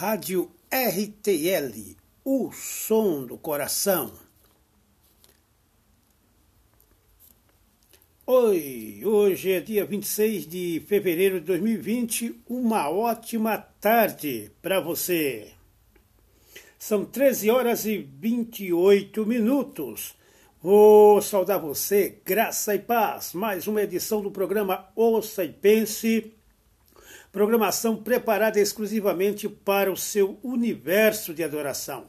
Rádio RTL, o som do coração. Oi, hoje é dia 26 de fevereiro de 2020, uma ótima tarde para você. São 13 horas e 28 minutos. Vou saudar você, graça e paz. Mais uma edição do programa Ouça e Pense Programação preparada exclusivamente para o seu universo de adoração.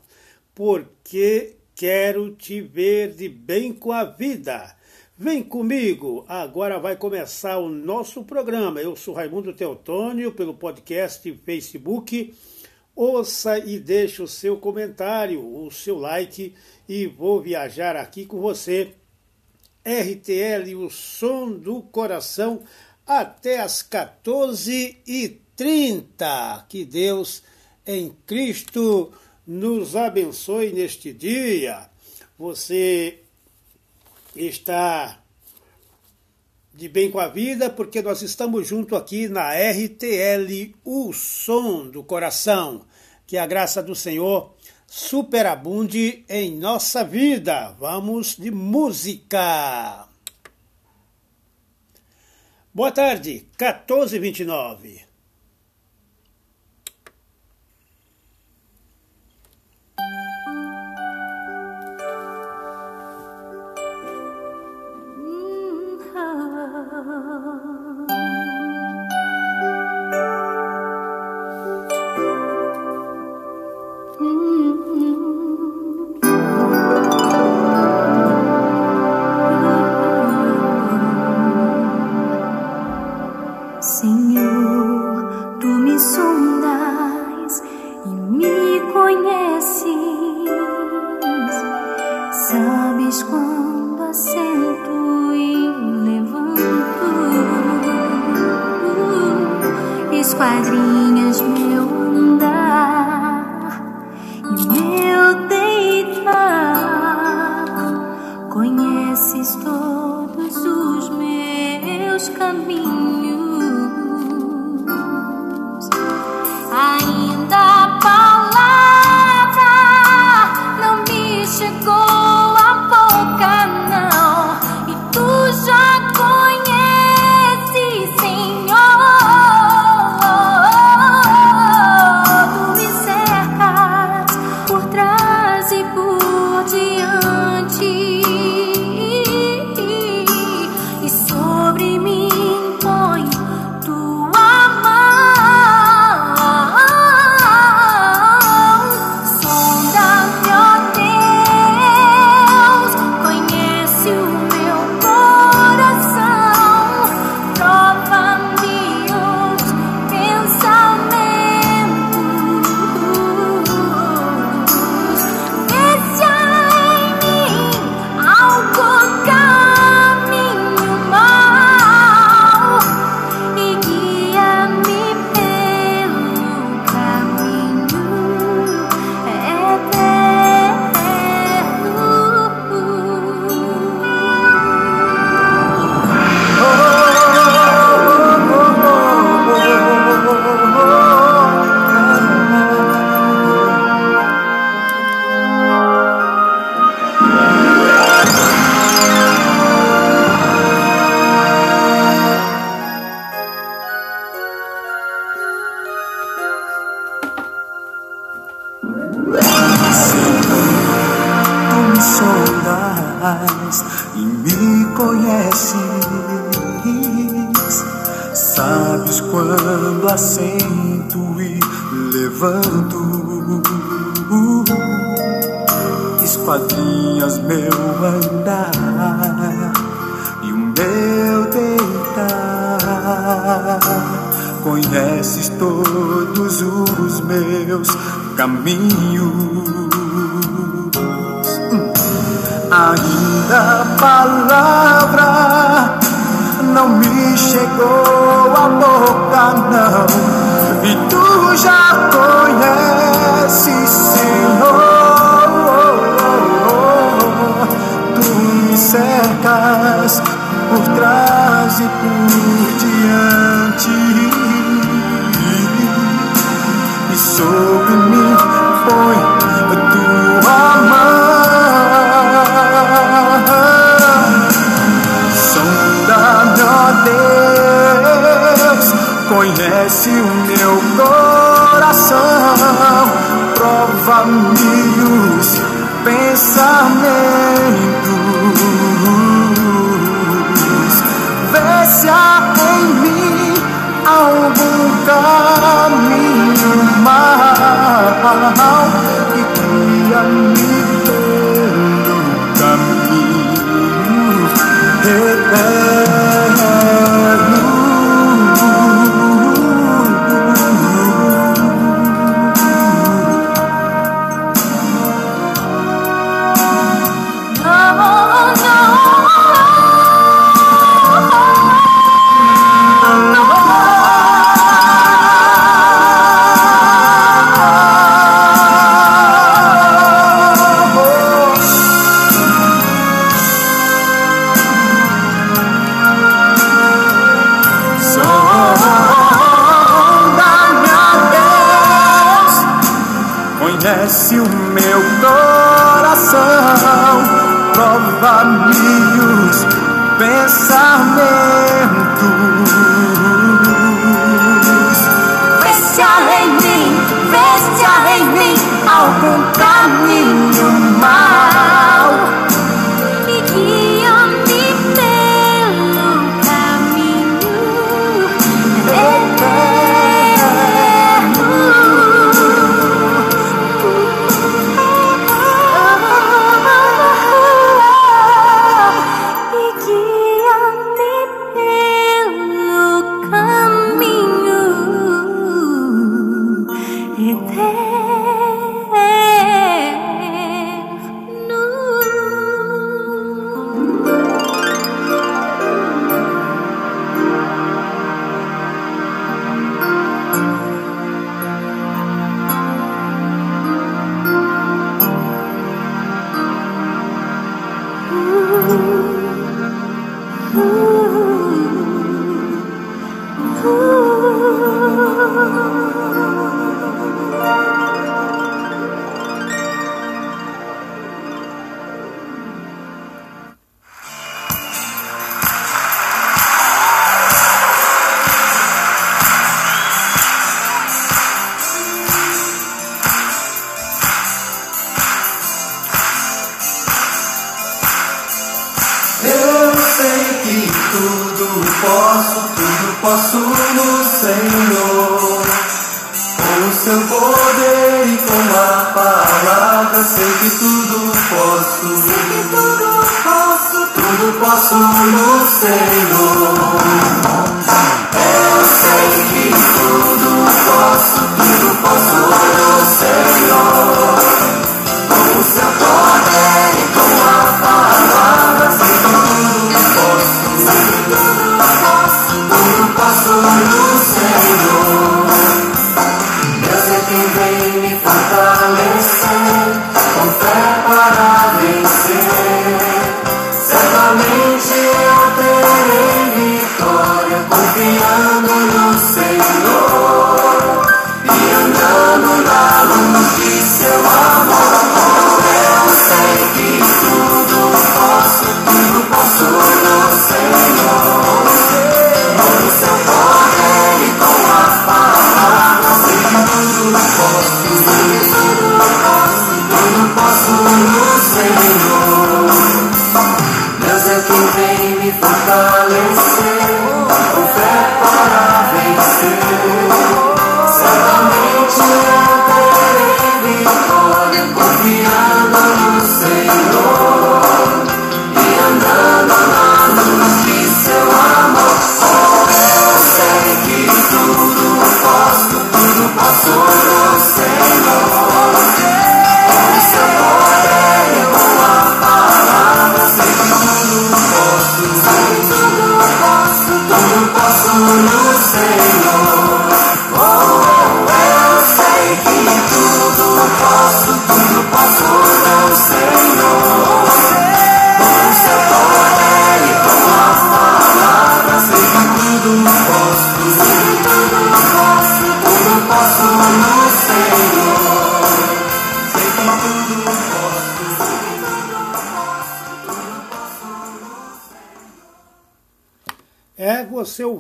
Porque quero te ver de bem com a vida. Vem comigo, agora vai começar o nosso programa. Eu sou Raimundo Teotônio, pelo podcast Facebook. Ouça e deixe o seu comentário, o seu like e vou viajar aqui com você. RTL, o som do coração até às 14h30. Que Deus em Cristo nos abençoe neste dia. Você está de bem com a vida, porque nós estamos junto aqui na RTL, o som do coração. Que a graça do Senhor superabunde em nossa vida. Vamos de música. Boa tarde, 14h29.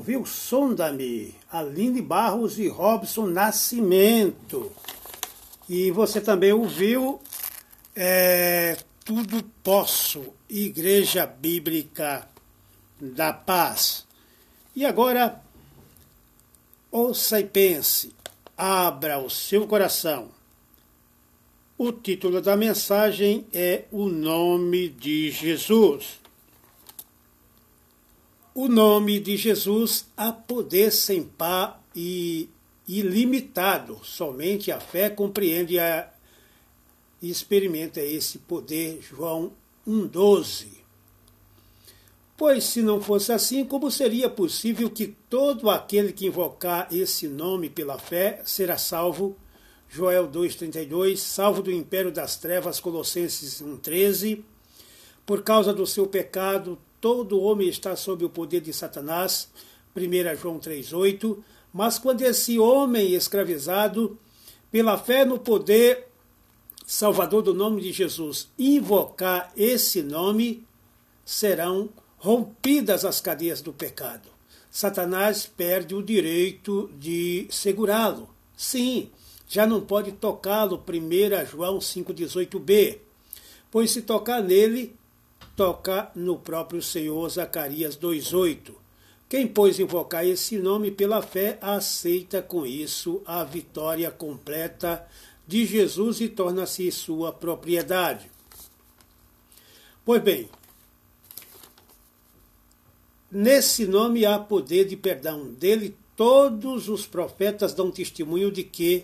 Ouviu Sonda-me, Aline Barros e Robson Nascimento. E você também ouviu é, Tudo Posso, Igreja Bíblica da Paz. E agora, ouça e pense, abra o seu coração. O título da mensagem é O Nome de Jesus o nome de Jesus há poder sem par e ilimitado. Somente a fé compreende e experimenta esse poder. João 1,12. Pois se não fosse assim, como seria possível que todo aquele que invocar esse nome pela fé será salvo? Joel 2,32, salvo do império das trevas, Colossenses 1,13. Por causa do seu pecado, todo homem está sob o poder de Satanás, 1 João 3,8, mas quando esse homem escravizado, pela fé no poder salvador do nome de Jesus, invocar esse nome, serão rompidas as cadeias do pecado. Satanás perde o direito de segurá-lo. Sim, já não pode tocá-lo, 1 João 5,18b, pois se tocar nele, toca no próprio Senhor Zacarias 2,8. Quem, pois, invocar esse nome pela fé, aceita com isso a vitória completa de Jesus e torna-se sua propriedade. Pois bem, nesse nome há poder de perdão. Dele todos os profetas dão testemunho de que,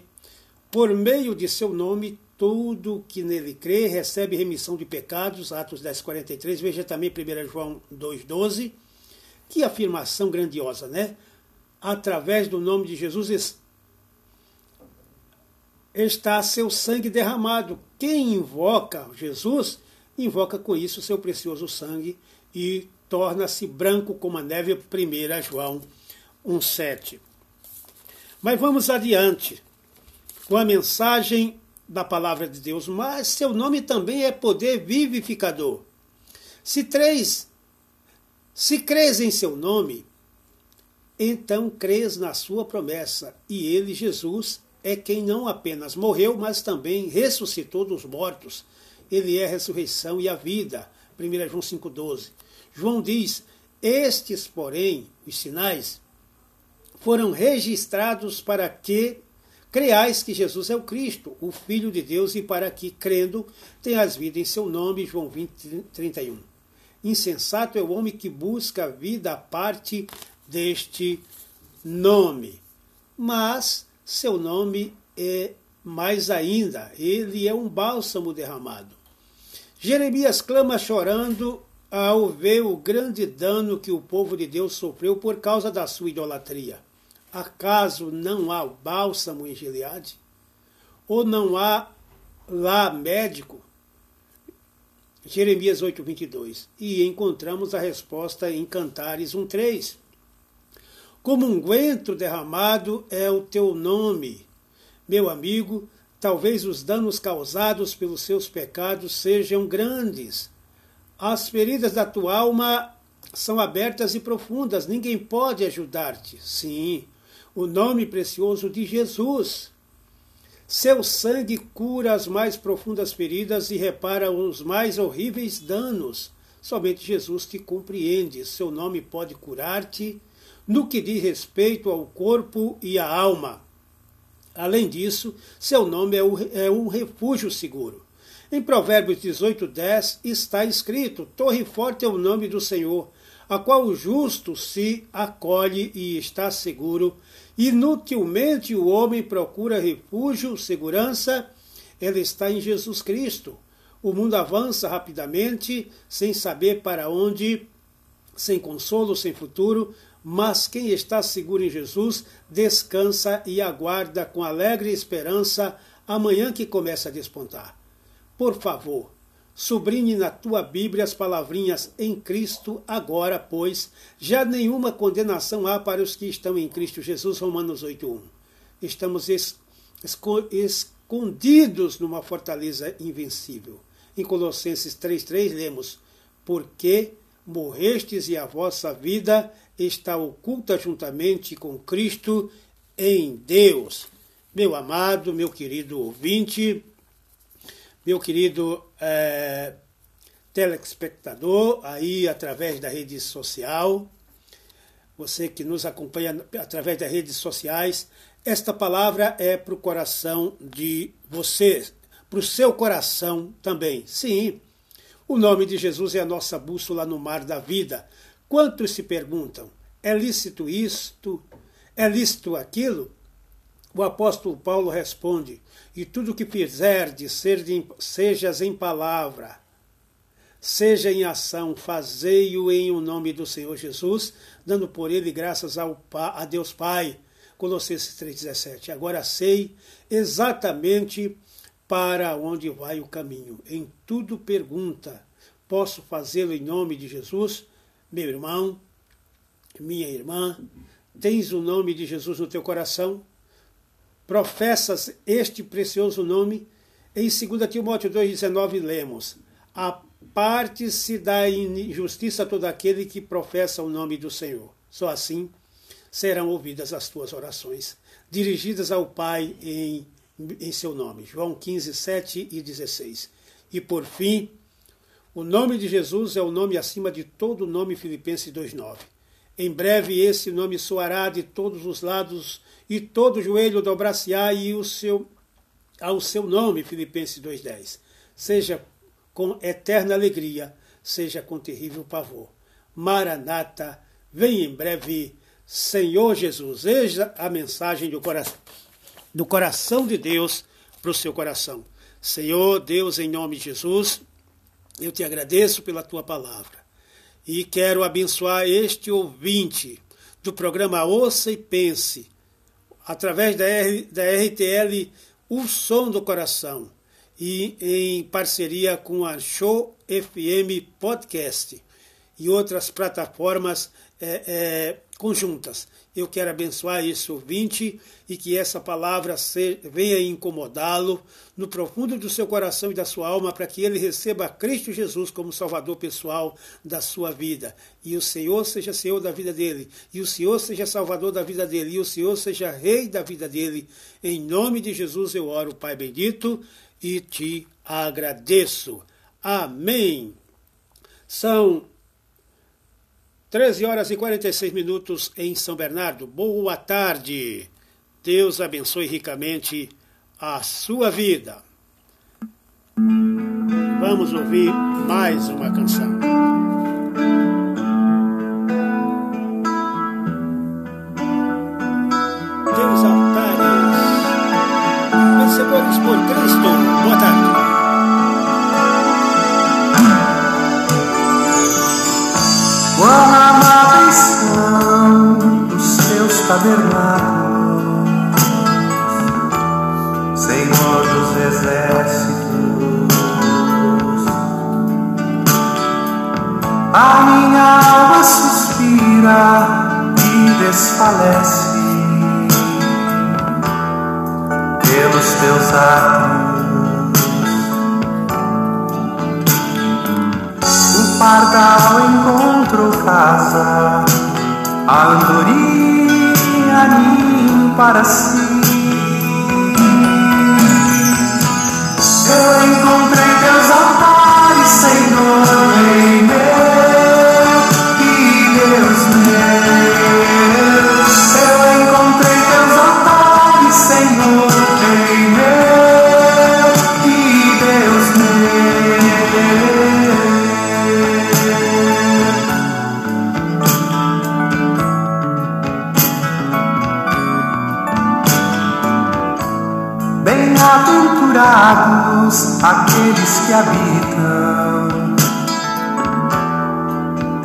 por meio de seu nome, tudo que nele crê recebe remissão de pecados, Atos 10, 43, veja também 1 João 2,12. Que afirmação grandiosa, né? Através do nome de Jesus está seu sangue derramado. Quem invoca Jesus, invoca com isso seu precioso sangue e torna-se branco como a neve, 1 João 1,7. Mas vamos adiante com a mensagem da palavra de Deus, mas seu nome também é poder vivificador. Se três, se crês em seu nome, então crês na sua promessa, e ele, Jesus, é quem não apenas morreu, mas também ressuscitou dos mortos. Ele é a ressurreição e a vida. 1 João 5,12. João diz: Estes, porém, os sinais, foram registrados para que Creais que Jesus é o Cristo, o Filho de Deus, e para que, crendo, tenhas vida em seu nome. João 20, 31. Insensato é o homem que busca a vida a parte deste nome. Mas seu nome é mais ainda, ele é um bálsamo derramado. Jeremias clama chorando ao ver o grande dano que o povo de Deus sofreu por causa da sua idolatria. Acaso não há bálsamo em Gileade? Ou não há lá médico? Jeremias 8, 22. E encontramos a resposta em Cantares 1,3. Como um guento derramado é o teu nome, meu amigo. Talvez os danos causados pelos seus pecados sejam grandes. As feridas da tua alma são abertas e profundas, ninguém pode ajudar-te. Sim, o nome precioso de Jesus. Seu sangue cura as mais profundas feridas e repara os mais horríveis danos. Somente Jesus te compreende. Seu nome pode curar-te no que diz respeito ao corpo e à alma. Além disso, seu nome é um refúgio seguro. Em Provérbios 18:10 está escrito: Torre forte é o nome do Senhor, a qual o justo se acolhe e está seguro. Inutilmente o homem procura refúgio, segurança, ela está em Jesus Cristo. O mundo avança rapidamente, sem saber para onde, sem consolo, sem futuro, mas quem está seguro em Jesus descansa e aguarda com alegre esperança amanhã que começa a despontar. Por favor, Sublinhe na tua Bíblia as palavrinhas em Cristo agora, pois já nenhuma condenação há para os que estão em Cristo Jesus, Romanos 8.1. Estamos es escondidos numa fortaleza invencível. Em Colossenses 3.3 lemos, porque morrestes e a vossa vida está oculta juntamente com Cristo em Deus. Meu amado, meu querido ouvinte, meu querido é, telespectador, aí através da rede social, você que nos acompanha através das redes sociais, esta palavra é para o coração de você, para o seu coração também. Sim, o nome de Jesus é a nossa bússola no mar da vida. Quantos se perguntam: é lícito isto? É lícito aquilo? O apóstolo Paulo responde: E tudo que fizerdes, sejas em palavra, seja em ação, fazei-o em o nome do Senhor Jesus, dando por ele graças ao, a Deus Pai. Colossenses 3,17. Agora sei exatamente para onde vai o caminho. Em tudo pergunta: posso fazê-lo em nome de Jesus? Meu irmão, minha irmã, tens o nome de Jesus no teu coração? Professas este precioso nome? Em 2 Timóteo 2,19 lemos: Aparte-se da injustiça todo aquele que professa o nome do Senhor. Só assim serão ouvidas as tuas orações, dirigidas ao Pai em em seu nome. João 15, 7 e 16. E por fim, o nome de Jesus é o nome acima de todo nome, Filipenses 2,9. Em breve esse nome soará de todos os lados e todo joelho dobrar-se-á e o seu, ao seu nome, Filipenses 2,10. Seja com eterna alegria, seja com terrível pavor. Maranata, vem em breve, Senhor Jesus. Eis a mensagem do coração do coração de Deus para o seu coração. Senhor Deus, em nome de Jesus, eu te agradeço pela tua palavra e quero abençoar este ouvinte do programa Ouça e Pense, através da, R, da RTL O Som do Coração e em parceria com a Show FM Podcast e outras plataformas é, é, conjuntas. Eu quero abençoar esse ouvinte e que essa palavra venha incomodá-lo no profundo do seu coração e da sua alma para que ele receba Cristo Jesus como Salvador pessoal da sua vida. E o Senhor seja Senhor da vida dele, e o Senhor seja Salvador da vida dele, e o Senhor seja Rei da vida dele. Em nome de Jesus eu oro, Pai bendito, e te agradeço. Amém. São 13 horas e 46 minutos em São Bernardo. Boa tarde. Deus abençoe ricamente a sua vida. Vamos ouvir mais uma canção. Deus altares, vencedores por Cristo. Boa tarde. Quão amáveis são os teus tabernáculos, Senhor dos exércitos. A minha alma suspira e desfalece pelos teus atos. Pardal encontrou casa, a andorinha ninho para si. Eu encontrei teus altares, Senhor, aqueles que habitam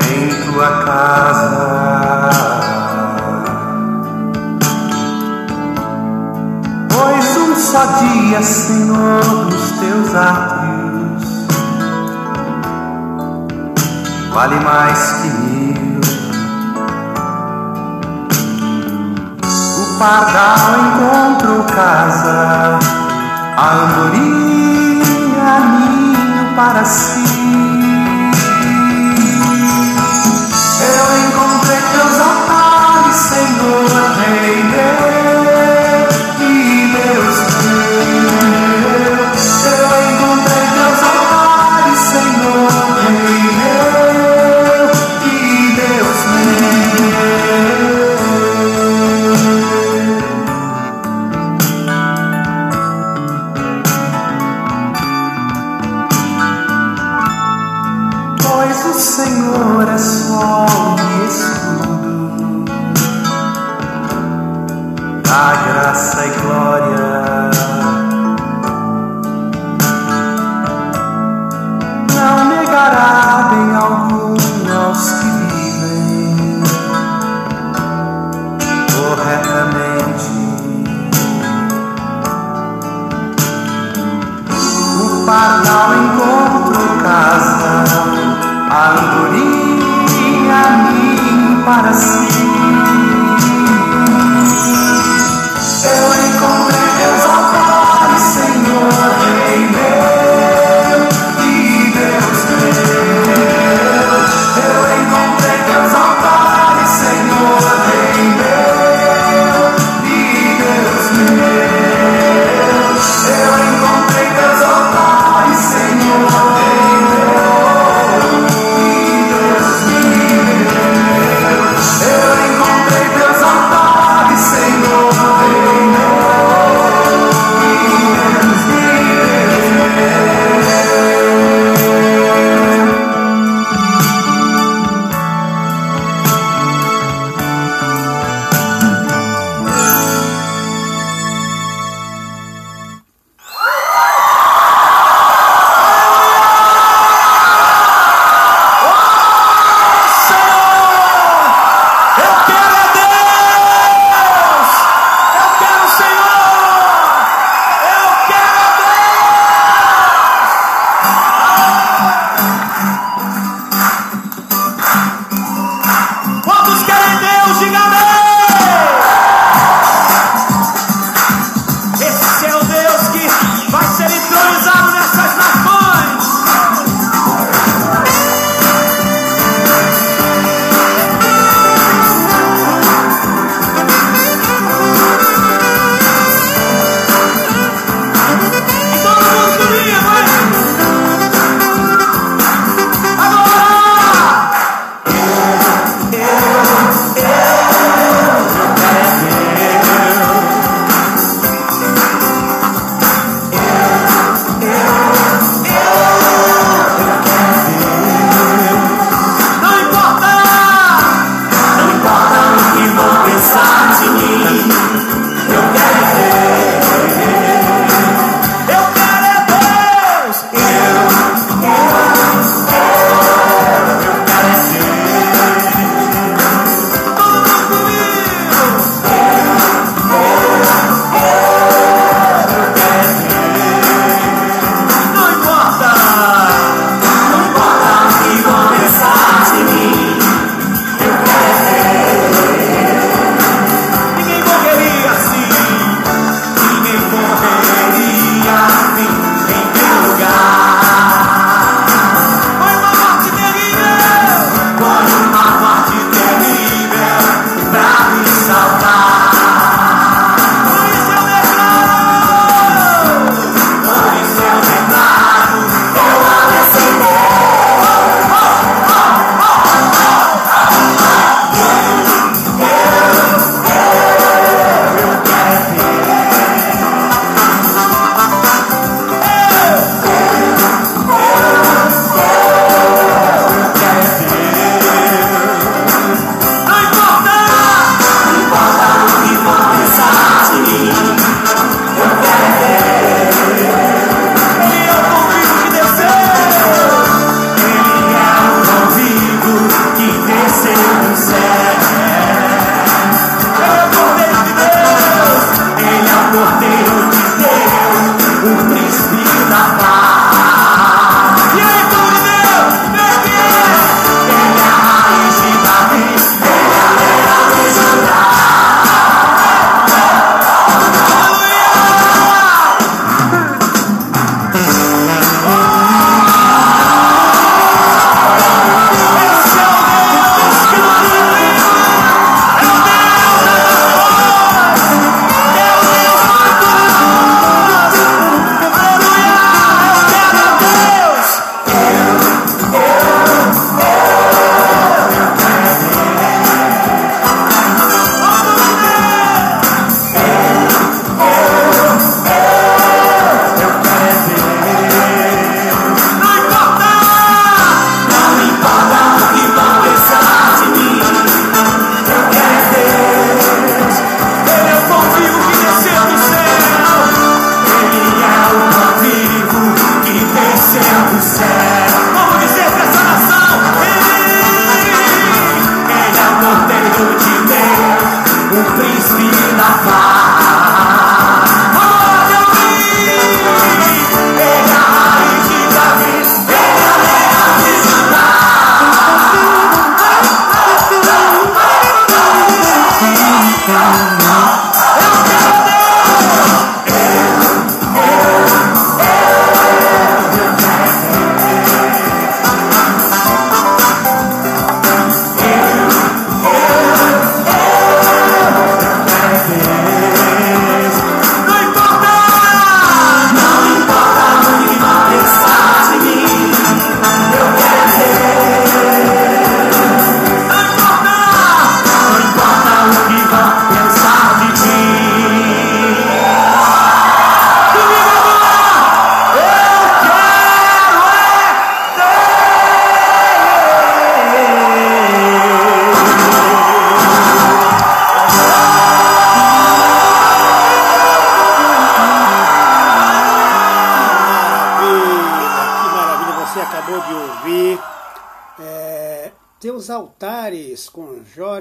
em tua casa. Pois um só dia, Senhor, nos teus átrios vale mais que mil. O pardal encontrou casa a andorinha ninho para si. Senhor, assim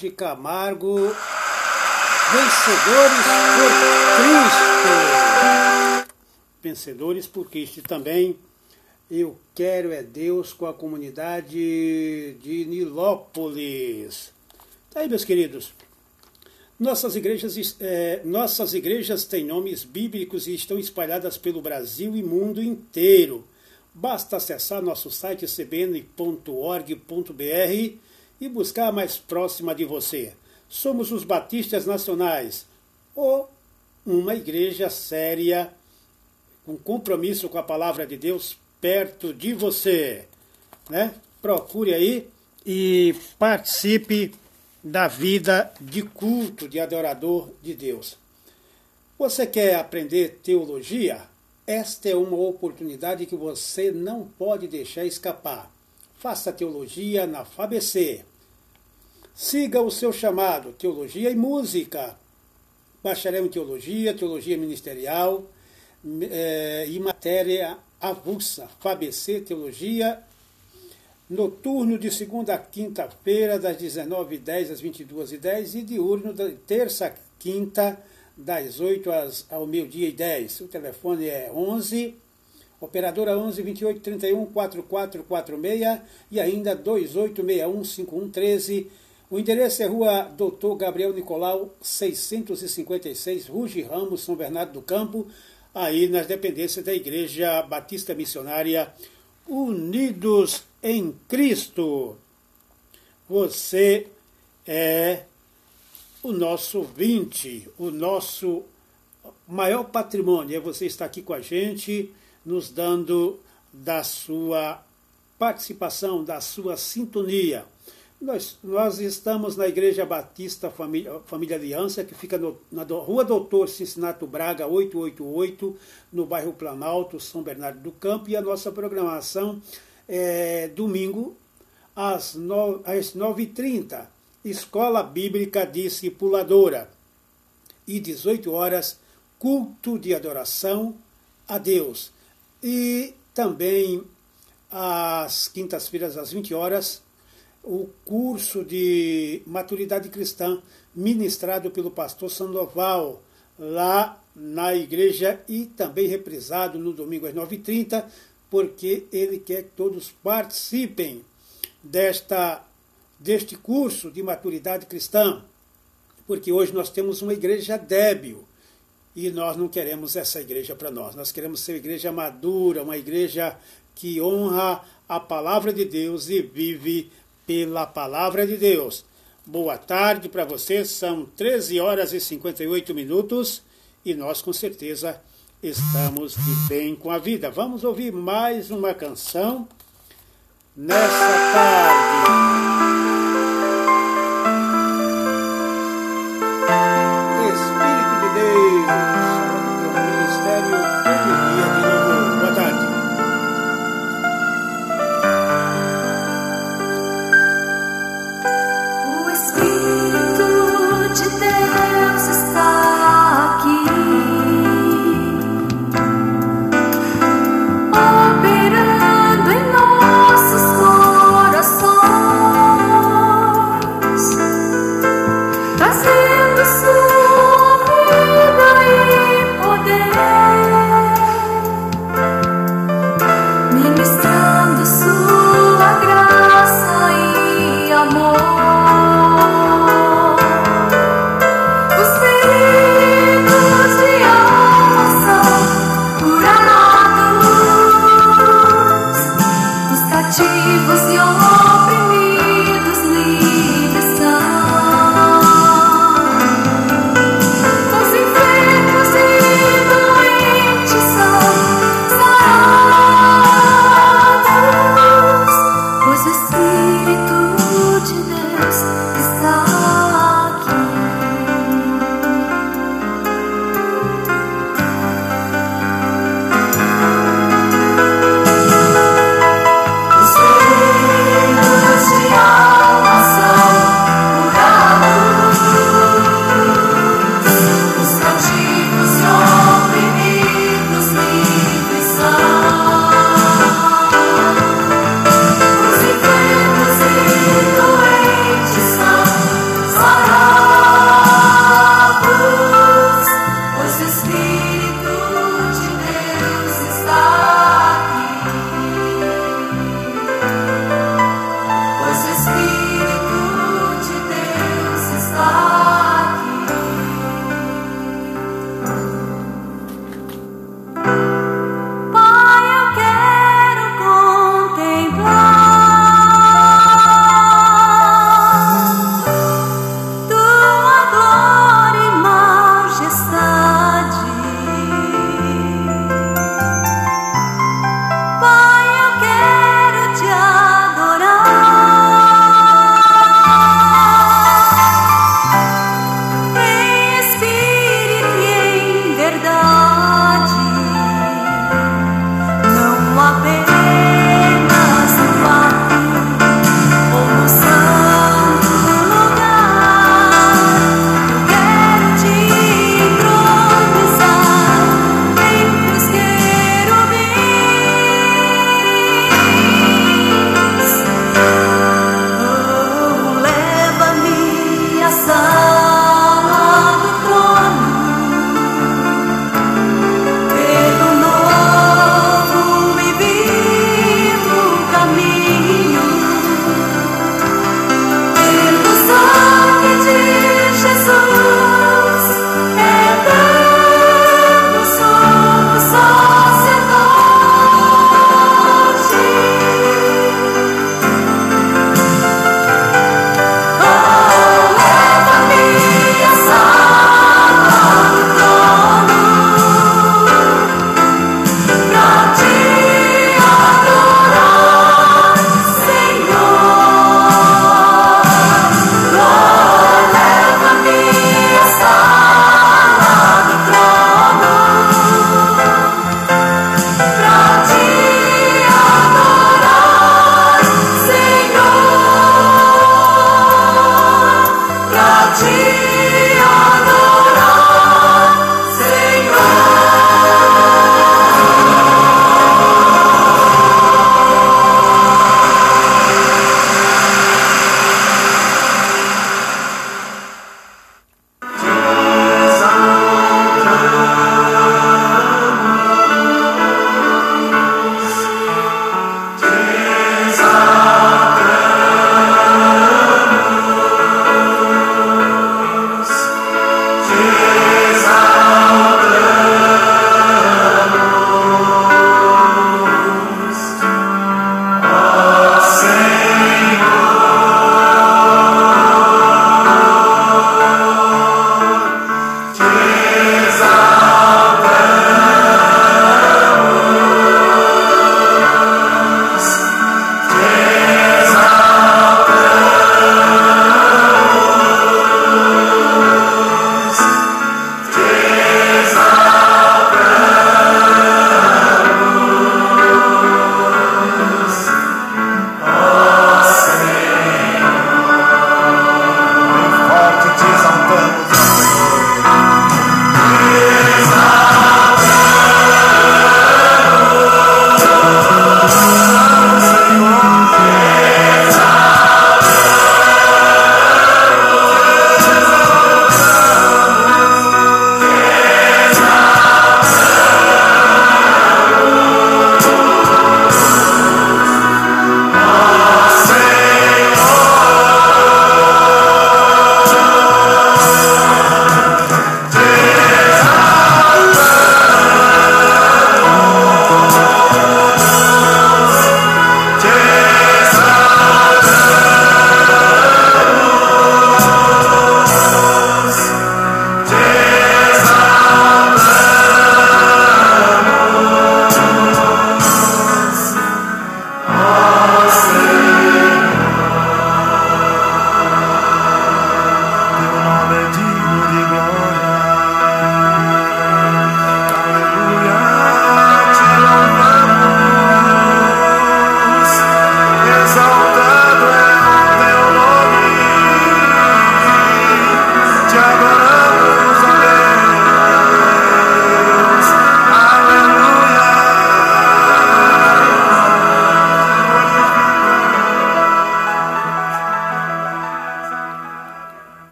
Jorge Camargo, Vencedores por Cristo. Vencedores por Cristo também. Eu quero é Deus com a comunidade de Nilópolis. Tá aí, meus queridos. Nossas igrejas, é, nossas igrejas têm nomes bíblicos e estão espalhadas pelo Brasil e mundo inteiro. Basta acessar nosso site cbn.org.br e buscar a mais próxima de você. Somos os Batistas Nacionais, ou uma igreja séria, com compromisso com a palavra de Deus perto de você. Né? Procure aí e participe da vida de culto, de adorador de Deus. Você quer aprender teologia? Esta é uma oportunidade que você não pode deixar escapar. Faça teologia na FABC. Siga o seu chamado, teologia e música. Bacharel em teologia, teologia ministerial é, e matéria avulsa. FABC, teologia, noturno de segunda a quinta-feira, das 19h10 às 22h10 e diurno da terça a quinta, das 8 às, ao meio-dia e 10. O telefone é 11 operadora 11 28 31 4446 e ainda 2861 5113 o endereço é Rua Doutor Gabriel Nicolau, 656, Ruge Ramos, São Bernardo do Campo, aí nas dependências da Igreja Batista Missionária Unidos em Cristo. Você é o nosso ouvinte, o nosso maior patrimônio. É você estar aqui com a gente, nos dando da sua participação, da sua sintonia. Nós, nós estamos na Igreja Batista Família, Família Aliança, que fica no, na Rua Doutor Cincinato Braga, 888, no bairro Planalto, São Bernardo do Campo, e a nossa programação é domingo às, às 9h30, Escola Bíblica Discipuladora, e 18 horas, culto de adoração a Deus. E também às quintas-feiras, às 20 horas, o curso de maturidade cristã ministrado pelo pastor Sandoval lá na igreja e também reprisado no domingo às 9h30, porque ele quer que todos participem desta, deste curso de maturidade cristã, porque hoje nós temos uma igreja débil e nós não queremos essa igreja para nós. Nós queremos ser uma igreja madura, uma igreja que honra a palavra de Deus e vive pela palavra de Deus. Boa tarde para você, são 13 horas e 58 minutos e nós com certeza estamos de bem com a vida. Vamos ouvir mais uma canção nessa tarde.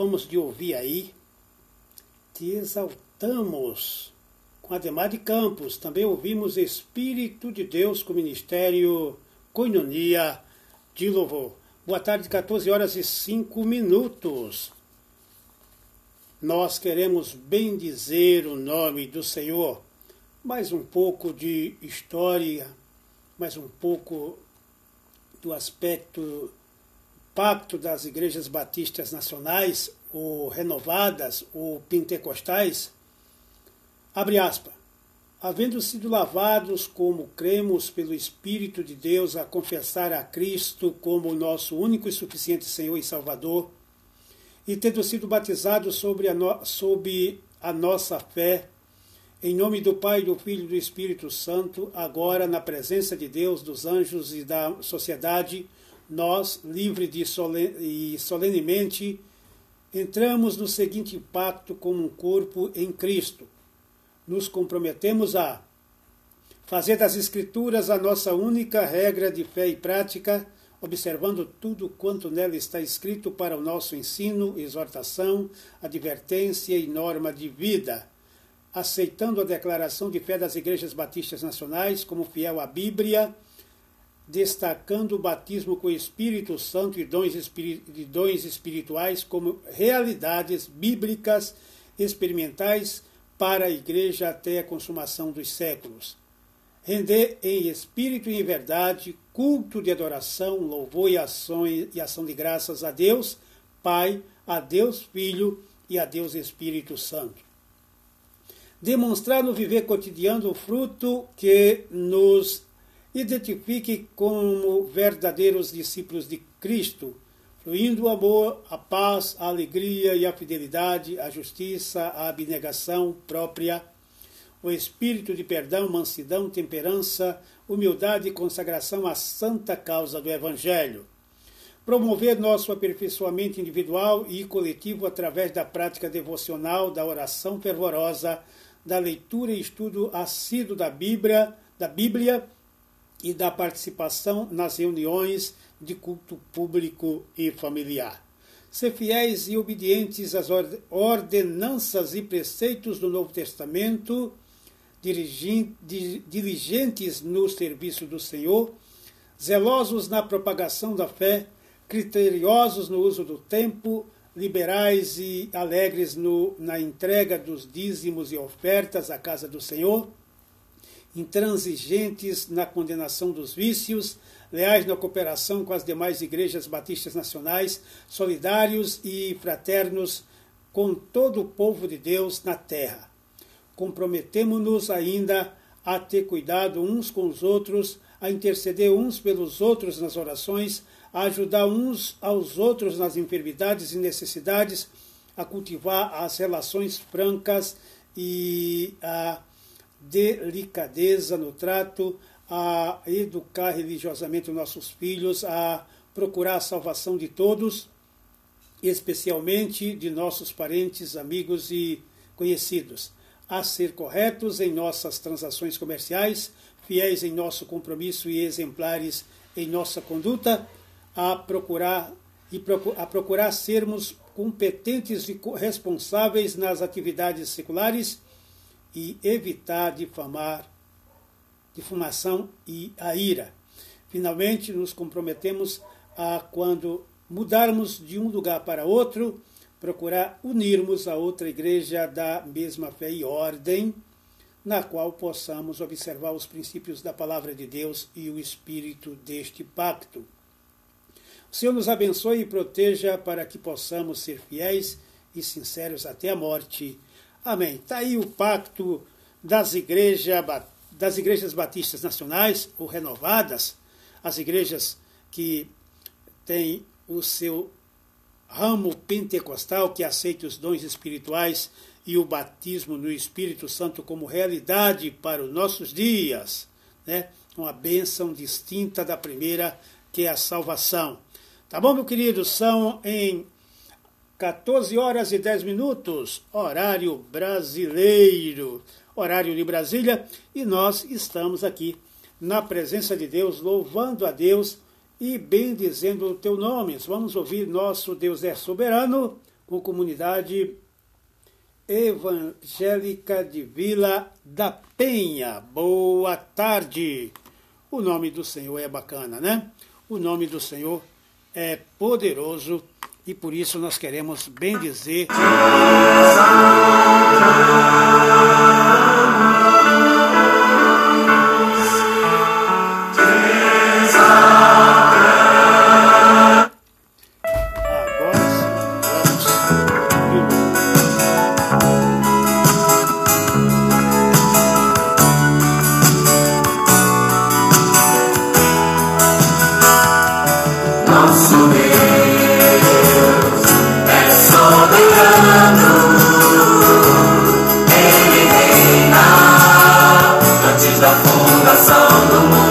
Acabamos de ouvir aí, te exaltamos. Com Ademar de Campos, também ouvimos Espírito de Deus com o Ministério Coinonia de Louvor. Boa tarde, 14 horas e 5 minutos. Nós queremos bendizer o nome do Senhor. Mais um pouco de história, mais um pouco do aspecto pacto das igrejas batistas nacionais, ou renovadas, ou pentecostais, abre aspas, havendo sido lavados como cremos pelo Espírito de Deus a confessar a Cristo como nosso único e suficiente Senhor e Salvador, e tendo sido batizados sobre a, no, sobre a nossa fé, em nome do Pai, do Filho e do Espírito Santo, agora na presença de Deus, dos anjos e da sociedade, nós, livre de solen e solenemente, entramos no seguinte pacto como um corpo em Cristo. Nos comprometemos a fazer das Escrituras a nossa única regra de fé e prática, observando tudo quanto nela está escrito para o nosso ensino, exortação, advertência e norma de vida, aceitando a declaração de fé das igrejas batistas nacionais como fiel à Bíblia destacando o batismo com o Espírito Santo e dons, espiri dons espirituais como realidades bíblicas experimentais para a Igreja até a consumação dos séculos. Render em espírito e em verdade culto de adoração, louvor e ação, e ação de graças a Deus, Pai, a Deus Filho e a Deus Espírito Santo. Demonstrar no viver cotidiano o fruto que nos identifique como verdadeiros discípulos de Cristo, fluindo o amor, a paz, a alegria e a fidelidade, a justiça, a abnegação própria, o espírito de perdão, mansidão, temperança, humildade e consagração à santa causa do Evangelho. promover nosso aperfeiçoamento individual e coletivo através da prática devocional, da oração fervorosa, da leitura e estudo assíduo da Bíblia, da Bíblia e da participação nas reuniões de culto público e familiar. Ser fiéis e obedientes às ordenanças e preceitos do Novo Testamento, diligentes no serviço do Senhor, zelosos na propagação da fé, criteriosos no uso do tempo, liberais e alegres no, na entrega dos dízimos e ofertas à casa do Senhor, intransigentes na condenação dos vícios, leais na cooperação com as demais igrejas batistas nacionais, solidários e fraternos com todo o povo de Deus na terra. Comprometemo-nos ainda a ter cuidado uns com os outros, a interceder uns pelos outros nas orações, a ajudar uns aos outros nas enfermidades e necessidades, a cultivar as relações francas e a delicadeza no trato, a educar religiosamente os nossos filhos, a procurar a salvação de todos, especialmente de nossos parentes, amigos e conhecidos, a ser corretos em nossas transações comerciais, fiéis em nosso compromisso e exemplares em nossa conduta, a procurar e a procurar sermos competentes e responsáveis nas atividades seculares e evitar difamar, difumação e a ira. Finalmente, nos comprometemos a, quando mudarmos de um lugar para outro, procurar unirmos a outra igreja da mesma fé e ordem, na qual possamos observar os princípios da palavra de Deus e o espírito deste pacto. O Senhor nos abençoe e proteja para que possamos ser fiéis e sinceros até a morte Amém. Está aí o pacto das, igreja, das igrejas batistas nacionais ou renovadas, as igrejas que têm o seu ramo pentecostal, que aceita os dons espirituais e o batismo no Espírito Santo como realidade para os nossos dias. Né? Uma bênção distinta da primeira, que é a salvação. Tá bom, meu querido? São em 14 horas e 10 minutos, horário brasileiro, horário de Brasília, e nós estamos aqui na presença de Deus, louvando a Deus e bendizendo o teu nome. Vamos ouvir nosso Deus é soberano com comunidade evangélica de Vila da Penha. Boa tarde. O nome do Senhor é bacana, né? O nome do Senhor é poderoso e por isso nós queremos mama.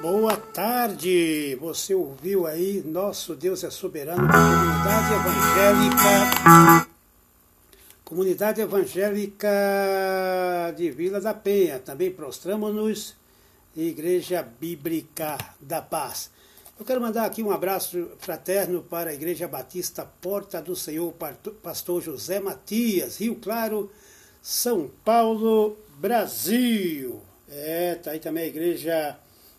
Bem dizer. Nosso Deus é soberano, comunidade evangélica. Comunidade evangélica de Vila da Penha. Também prostramos-nos, Igreja Bíblica da Paz. Eu quero mandar aqui um abraço fraterno para a Igreja Batista Porta do Senhor, Pastor José Matias, Rio Claro, São Paulo, Brasil. É, tá aí também a Igreja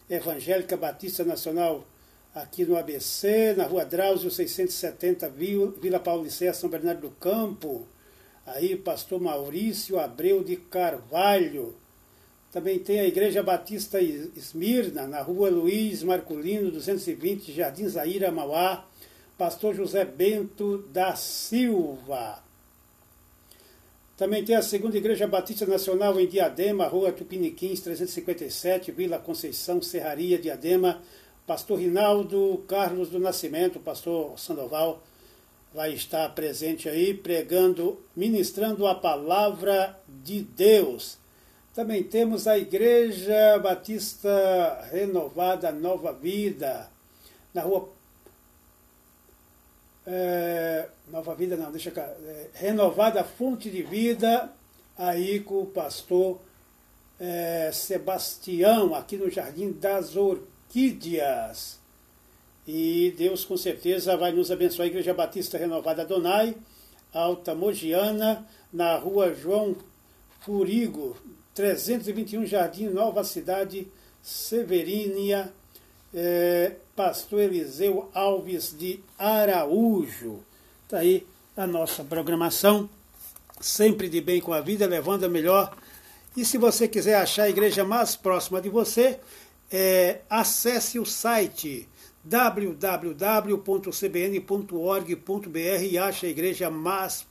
Evangélica Batista Nacional aqui no ABC, na Rua Drauzio 670, Vila Paulicéia, São Bernardo do Campo. Aí, pastor Maurício Abreu de Carvalho. Também tem a Igreja Batista Esmirna, na Rua Luiz Marculino, 220, Jardim Zaira, Mauá. Pastor José Bento da Silva. Também tem a Segunda Igreja Batista Nacional em Diadema, Rua Tupiniquins, 357, Vila Conceição, Serraria, Diadema pastor Rinaldo Carlos do Nascimento, pastor Sandoval, vai estar presente aí pregando, ministrando a palavra de Deus. Também temos a Igreja Batista Renovada Nova Vida, na rua. É, Nova Vida, não, deixa cá. É, Renovada Fonte de Vida, aí com o pastor é, Sebastião, aqui no Jardim das Orquídeas. E Deus com certeza vai nos abençoar. Igreja Batista Renovada Donai, Alta Mogiana, na rua João Furigo, 321 Jardim Nova Cidade, Severínia, é, Pastor Eliseu Alves de Araújo. Está aí a nossa programação, sempre de bem com a vida, levando a melhor. E se você quiser achar a igreja mais próxima de você, é, acesse o site www.cbn.org.br e ache a igreja mais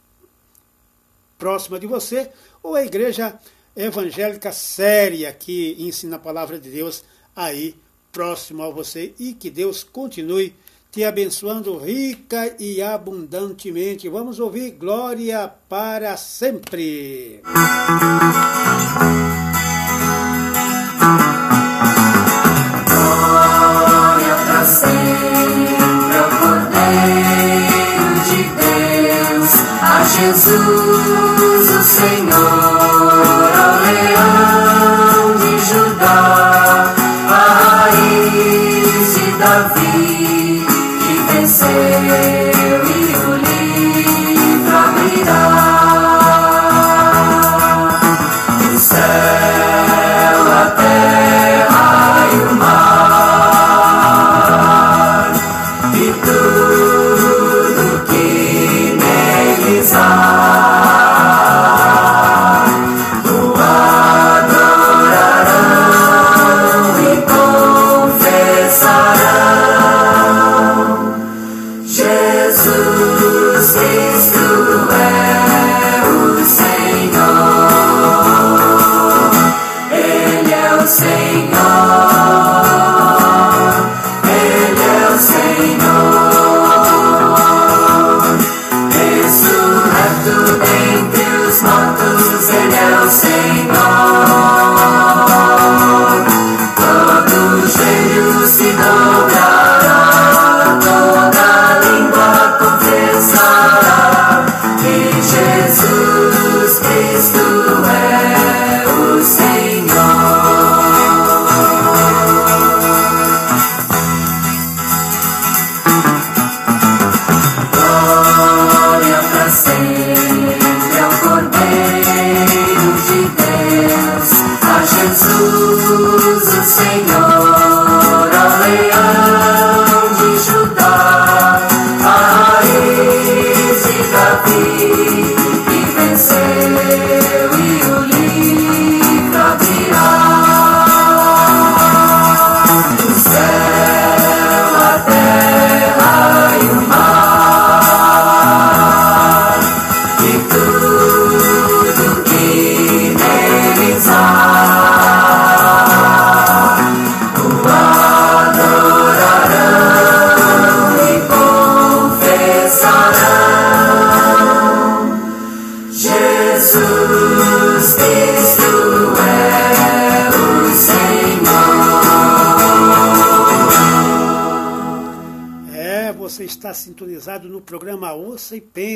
próxima de você ou a igreja evangélica séria que ensina a palavra de Deus aí próximo a você e que Deus continue te abençoando rica e abundantemente. Vamos ouvir glória para sempre. Glória para sempre ao Cordeiro de Deus, a Jesus, o Senhor.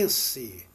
esse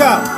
É,